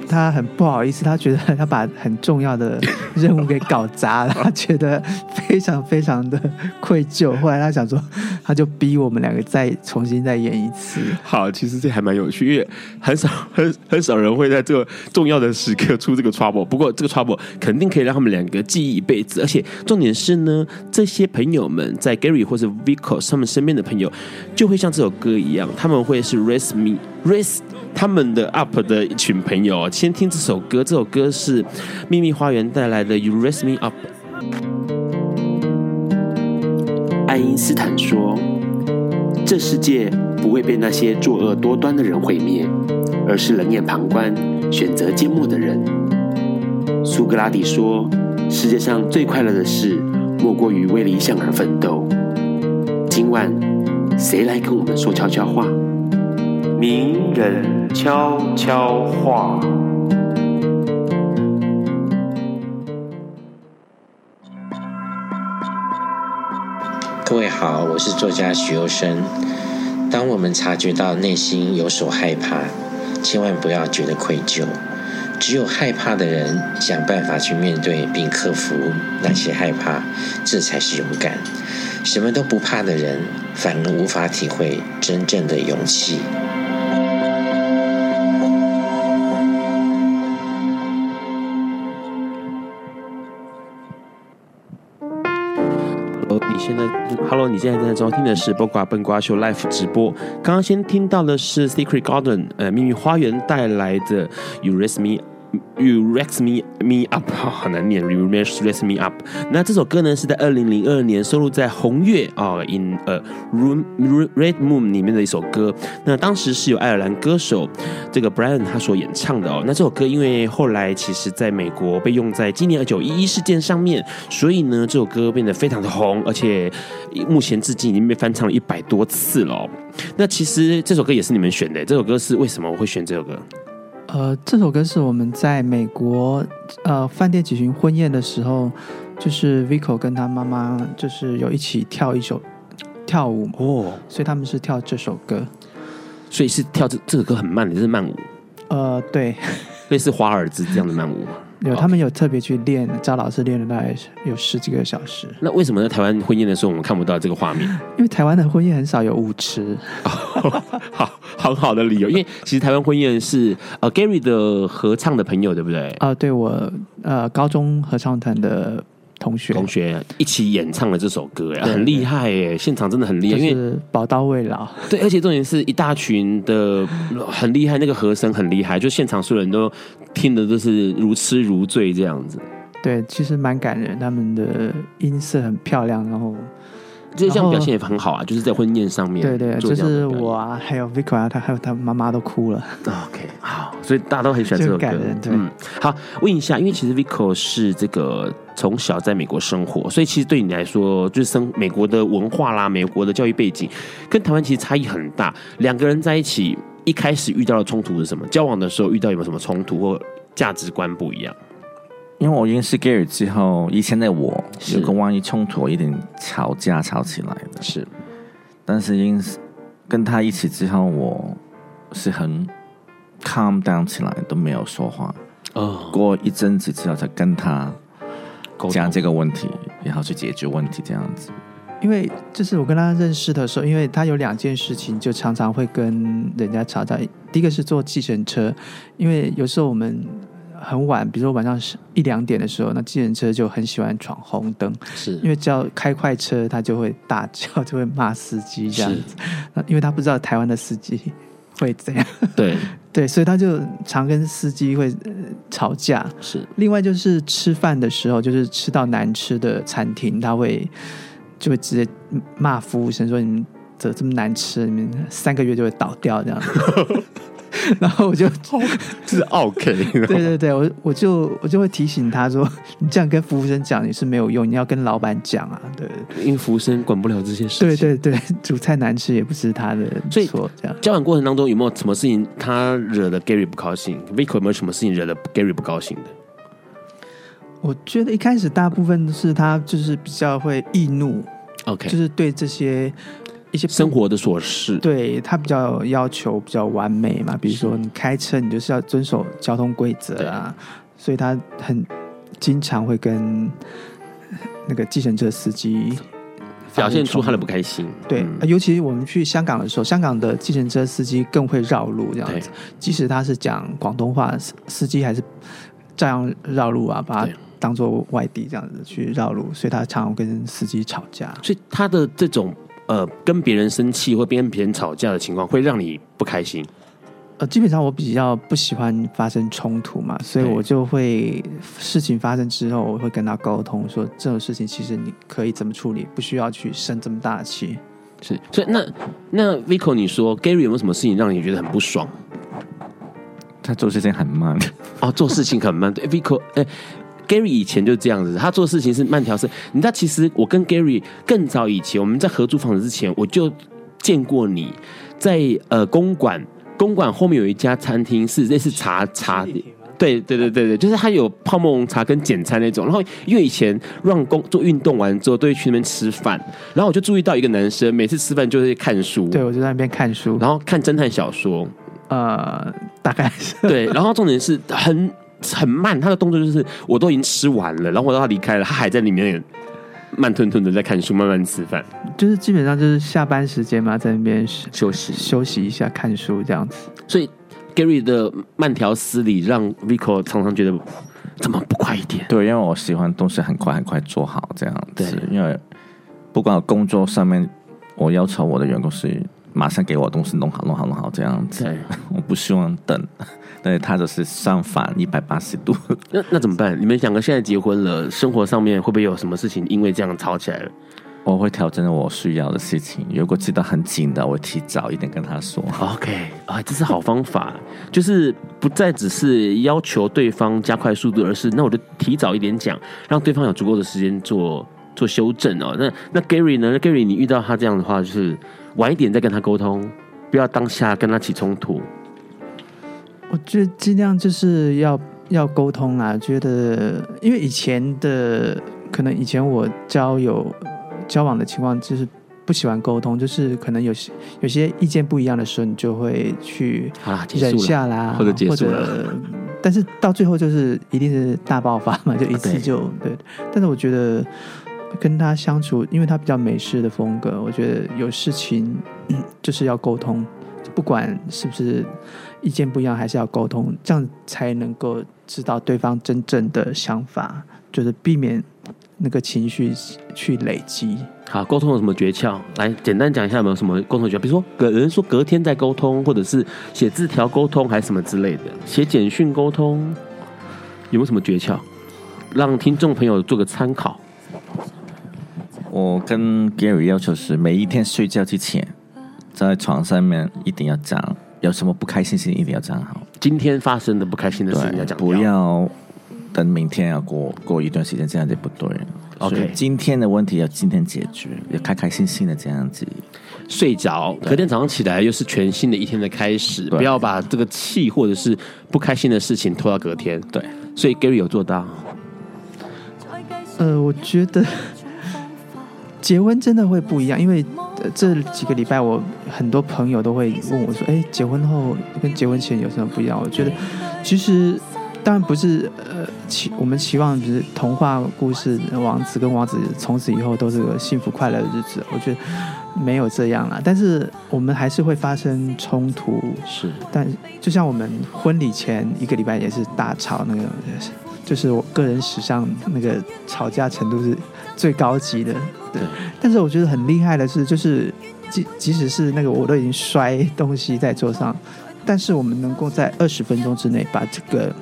他很不好意思，他觉得 他把很重要的 任务给搞砸了，他觉得非常非常的愧疚。后来他想说，他就逼我们两个再重新再演一次。好，其实这还蛮有趣，因为很少 很很少人会在这个重要的时刻出这个 trouble。不过这个 trouble 肯定可以让他们两个记忆一辈子。而且重点是呢，这些朋友们在 Gary 或者 Vico 他们身边的朋友，就会像这首歌一样，他们会是 Raise Me Raise。他们的 UP 的一群朋友，先听这首歌。这首歌是秘密花园带来的《You Raise Me Up》。爱因斯坦说：“这世界不会被那些作恶多端的人毁灭，而是冷眼旁观、选择缄默的人。”苏格拉底说：“世界上最快乐的事，莫过于为理想而奋斗。”今晚，谁来跟我们说悄悄话？名人悄悄话。各位好，我是作家许攸生。当我们察觉到内心有所害怕，千万不要觉得愧疚。只有害怕的人想办法去面对并克服那些害怕，这才是勇敢。什么都不怕的人，反而无法体会真正的勇气。现在，Hello，你现在正在收听的是《播瓜笨瓜秀》Live 直播。刚刚先听到的是 Secret Garden，呃，秘密花园带来的 You Raise Me。You raise me me up，好，难念。You raise me up。那这首歌呢，是在二零零二年收录在《红月》啊，《In a Room Red Moon》里面的一首歌。那当时是由爱尔兰歌手这个 Brian 他所演唱的哦。那这首歌因为后来其实在美国被用在今年二九一一事件上面，所以呢，这首歌变得非常的红，而且目前至今已经被翻唱了一百多次了。那其实这首歌也是你们选的，这首歌是为什么我会选这首歌？呃，这首歌是我们在美国呃饭店举行婚宴的时候，就是 Vico 跟他妈妈就是有一起跳一首跳舞哦，所以他们是跳这首歌，所以是跳这这首歌很慢的，这是慢舞。呃，对，类似华尔兹这样的慢舞。有，他们有特别去练，找老师练了大概有十几个小时。那为什么在台湾婚宴的时候我们看不到这个画面？因为台湾的婚宴很少有舞池。好，很好的理由。因为其实台湾婚宴是呃 Gary 的合唱的朋友，对不对？啊、呃，对我呃高中合唱团的。同学，同学一起演唱了这首歌呀，很厉害耶！现场真的很厉害，因为宝刀未老。对，而且重点是一大群的很厉害，那个和声很厉害，就现场所有人都听的都是如痴如醉这样子。对，其实蛮感人，他们的音色很漂亮，然后。就这样表现也很好啊，就是在婚宴上面，对对，就是我啊，还有 Vico 啊，他还有他妈妈都哭了。OK，好，所以大家都很喜欢这首歌。嗯，好，问一下，因为其实 Vico 是这个从小在美国生活，所以其实对你来说，就是生美国的文化啦，美国的教育背景跟台湾其实差异很大。两个人在一起一开始遇到的冲突是什么？交往的时候遇到有没有什么冲突或价值观不一样？因为我认识 Gary 之后，以前的我有个万一冲突，一点吵架吵起来的。是，但是因跟他一起之后，我是很 calm down 起来，都没有说话。哦，过一阵子之后才跟他讲这个问题，然后去解决问题，这样子。因为就是我跟他认识的时候，因为他有两件事情，就常常会跟人家吵架。第一个是坐计程车，因为有时候我们很晚，比如说晚上十一两点的时候，那计程车就很喜欢闯红灯，是因为只要开快车，他就会大叫，就会骂司机这样子。那因为他不知道台湾的司机会怎样，对 对，所以他就常跟司机会吵架。是另外就是吃饭的时候，就是吃到难吃的餐厅，他会。就会直接骂服务生说：“你们这这么难吃，你们三个月就会倒掉这样子。”然后我就这是 OK。对对对，我我就我就会提醒他说：“ 你这样跟服务生讲你是没有用，你要跟老板讲啊。”对，因为服务生管不了这些事情。对对对，煮菜难吃也不是他的错。这样交往过程当中有没有什么事情他惹了 Gary 不高兴？Vico 有没有什么事情惹了 Gary 不高兴的？我觉得一开始大部分都是他就是比较会易怒。OK，就是对这些一些生活的琐事，对他比较要求比较完美嘛。比如说你开车，你就是要遵守交通规则啊，所以他很经常会跟那个计程车司机表现出他的不开心。对，嗯、尤其我们去香港的时候，香港的计程车司机更会绕路，这样子。即使他是讲广东话，司机还是照样绕路啊，把他。当做外地这样子去绕路，所以他常常跟司机吵架。所以他的这种呃跟别人生气或跟别人吵架的情况，会让你不开心。呃，基本上我比较不喜欢发生冲突嘛，所以我就会事情发生之后，我会跟他沟通说，这种事情其实你可以怎么处理，不需要去生这么大的气。是，所以那那 Vico，你说 Gary 有没有什么事情让你觉得很不爽？他做事情很慢。哦，做事情很慢。对，Vico，哎、欸。Gary 以前就这样子，他做事情是慢条斯。你知道，其实我跟 Gary 更早以前，我们在合租房子之前，我就见过你在呃公馆，公馆后面有一家餐厅是类似茶茶店，对对对对对，就是他有泡沫红茶跟简餐那种。然后因为以前让工做运动完之后都会去那边吃饭，然后我就注意到一个男生每次吃饭就是看书，对，我就在那边看书，然后看侦探小说，呃，大概是对，然后重点是很。很慢，他的动作就是我都已经吃完了，然后我让他离开了，他还在里面慢吞吞的在看书，慢慢吃饭。就是基本上就是下班时间嘛，在那边休息休息一下，看书这样子。所以 Gary 的慢条斯理让 Vico 常常觉得怎么不快一点？对，因为我喜欢东西很快很快做好这样子。对，因为不管工作上面，我要求我的员工是马上给我东西弄好弄好弄好这样子。我不希望等。对，他就是相反一百八十度。那那怎么办？你们两个现在结婚了，生活上面会不会有什么事情因为这样吵起来了？我会调整我需要的事情。如果知道很紧的，我会提早一点跟他说。OK，啊，这是好方法，就是不再只是要求对方加快速度，而是那我就提早一点讲，让对方有足够的时间做做修正哦。那那 Gary 呢？那 Gary，你遇到他这样的话，就是晚一点再跟他沟通，不要当下跟他起冲突。我觉得尽量就是要要沟通啦。觉得因为以前的可能以前我交友交往的情况就是不喜欢沟通，就是可能有些有些意见不一样的时候，你就会去忍下啦，或者结束了。但是到最后就是一定是大爆发嘛，就一次就对，对。但是我觉得跟他相处，因为他比较美式的风格，我觉得有事情 就是要沟通，不管是不是。意见不一样，还是要沟通，这样才能够知道对方真正的想法，就是避免那个情绪去累积。好，沟通有什么诀窍？来，简单讲一下有没有什么沟通诀窍？比如说，有人说隔天再沟通，或者是写字条沟通，还是什么之类的？写简讯沟通有没有什么诀窍？让听众朋友做个参考。我跟 Gary 要求是，每一天睡觉之前，在床上面一定要讲。有什么不开心事情一定要讲好。今天发生的不开心的事情要讲，不要等明天要过过一段时间，这样就不对。OK，今天的问题要今天解决，要开开心心的这样子睡着，隔天早上起来又是全新的一天的开始。不要把这个气或者是不开心的事情拖到隔天。对，所以 Gary 有做到。呃，我觉得结婚真的会不一样，因为。这几个礼拜，我很多朋友都会问我说：“哎，结婚后跟结婚前有什么不一样？”我觉得，其实当然不是呃期我们期望就是童话故事王子跟王子从此以后都是个幸福快乐的日子，我觉得没有这样啦。但是我们还是会发生冲突，是。但就像我们婚礼前一个礼拜也是大吵，那个就是我个人史上那个吵架程度是最高级的。对。但是我觉得很厉害的是，就是即即使是那个我都已经摔东西在桌上，但是我们能够在二十分钟之内把这个。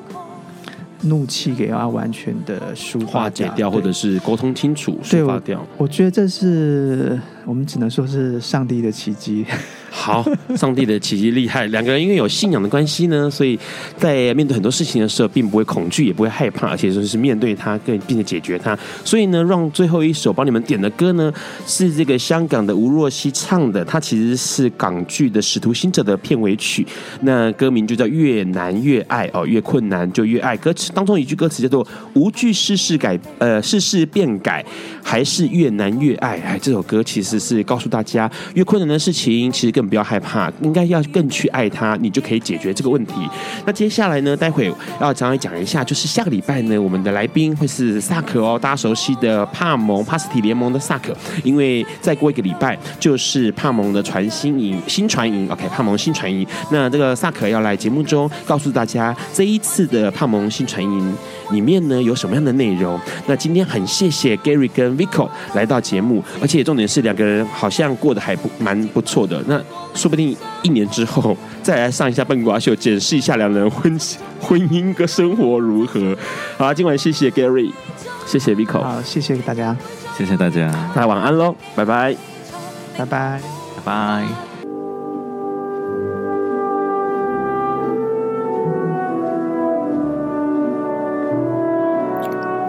怒气给它完全的抒化化解掉，或者是沟通清楚，抒发掉。我觉得这是我们只能说是上帝的奇迹。好，上帝的奇迹厉害。两个人因为有信仰的关系呢，所以在面对很多事情的时候，并不会恐惧，也不会害怕，而且就是面对它，更并且解决它。所以呢，让最后一首帮你们点的歌呢，是这个香港的吴若希唱的，它其实是港剧的《使徒行者》的片尾曲。那歌名就叫《越难越爱》哦，越困难就越爱。歌词当中一句歌词叫做“无惧世事改，呃，世事变改，还是越难越爱”。哎，这首歌其实只是告诉大家，越困难的事情，其实更不要害怕，应该要更去爱他，你就可以解决这个问题。那接下来呢，待会要稍微讲一下，就是下个礼拜呢，我们的来宾会是萨克哦，大家熟悉的帕蒙帕斯提联盟的萨克，因为再过一个礼拜就是帕蒙的传新营新传营，OK，帕蒙新传营。那这个萨克要来节目中告诉大家，这一次的帕蒙新传营里面呢有什么样的内容。那今天很谢谢 Gary 跟 Vico 来到节目，而且重点是两个人好像过得还不蛮不错的。那说不定一年之后再来上一下笨瓜秀，检视一下两人婚婚姻跟生活如何。好，今晚谢谢 Gary，谢谢 Vico，好，谢谢大家，谢谢大家，大家晚安喽，拜拜，拜拜，拜拜。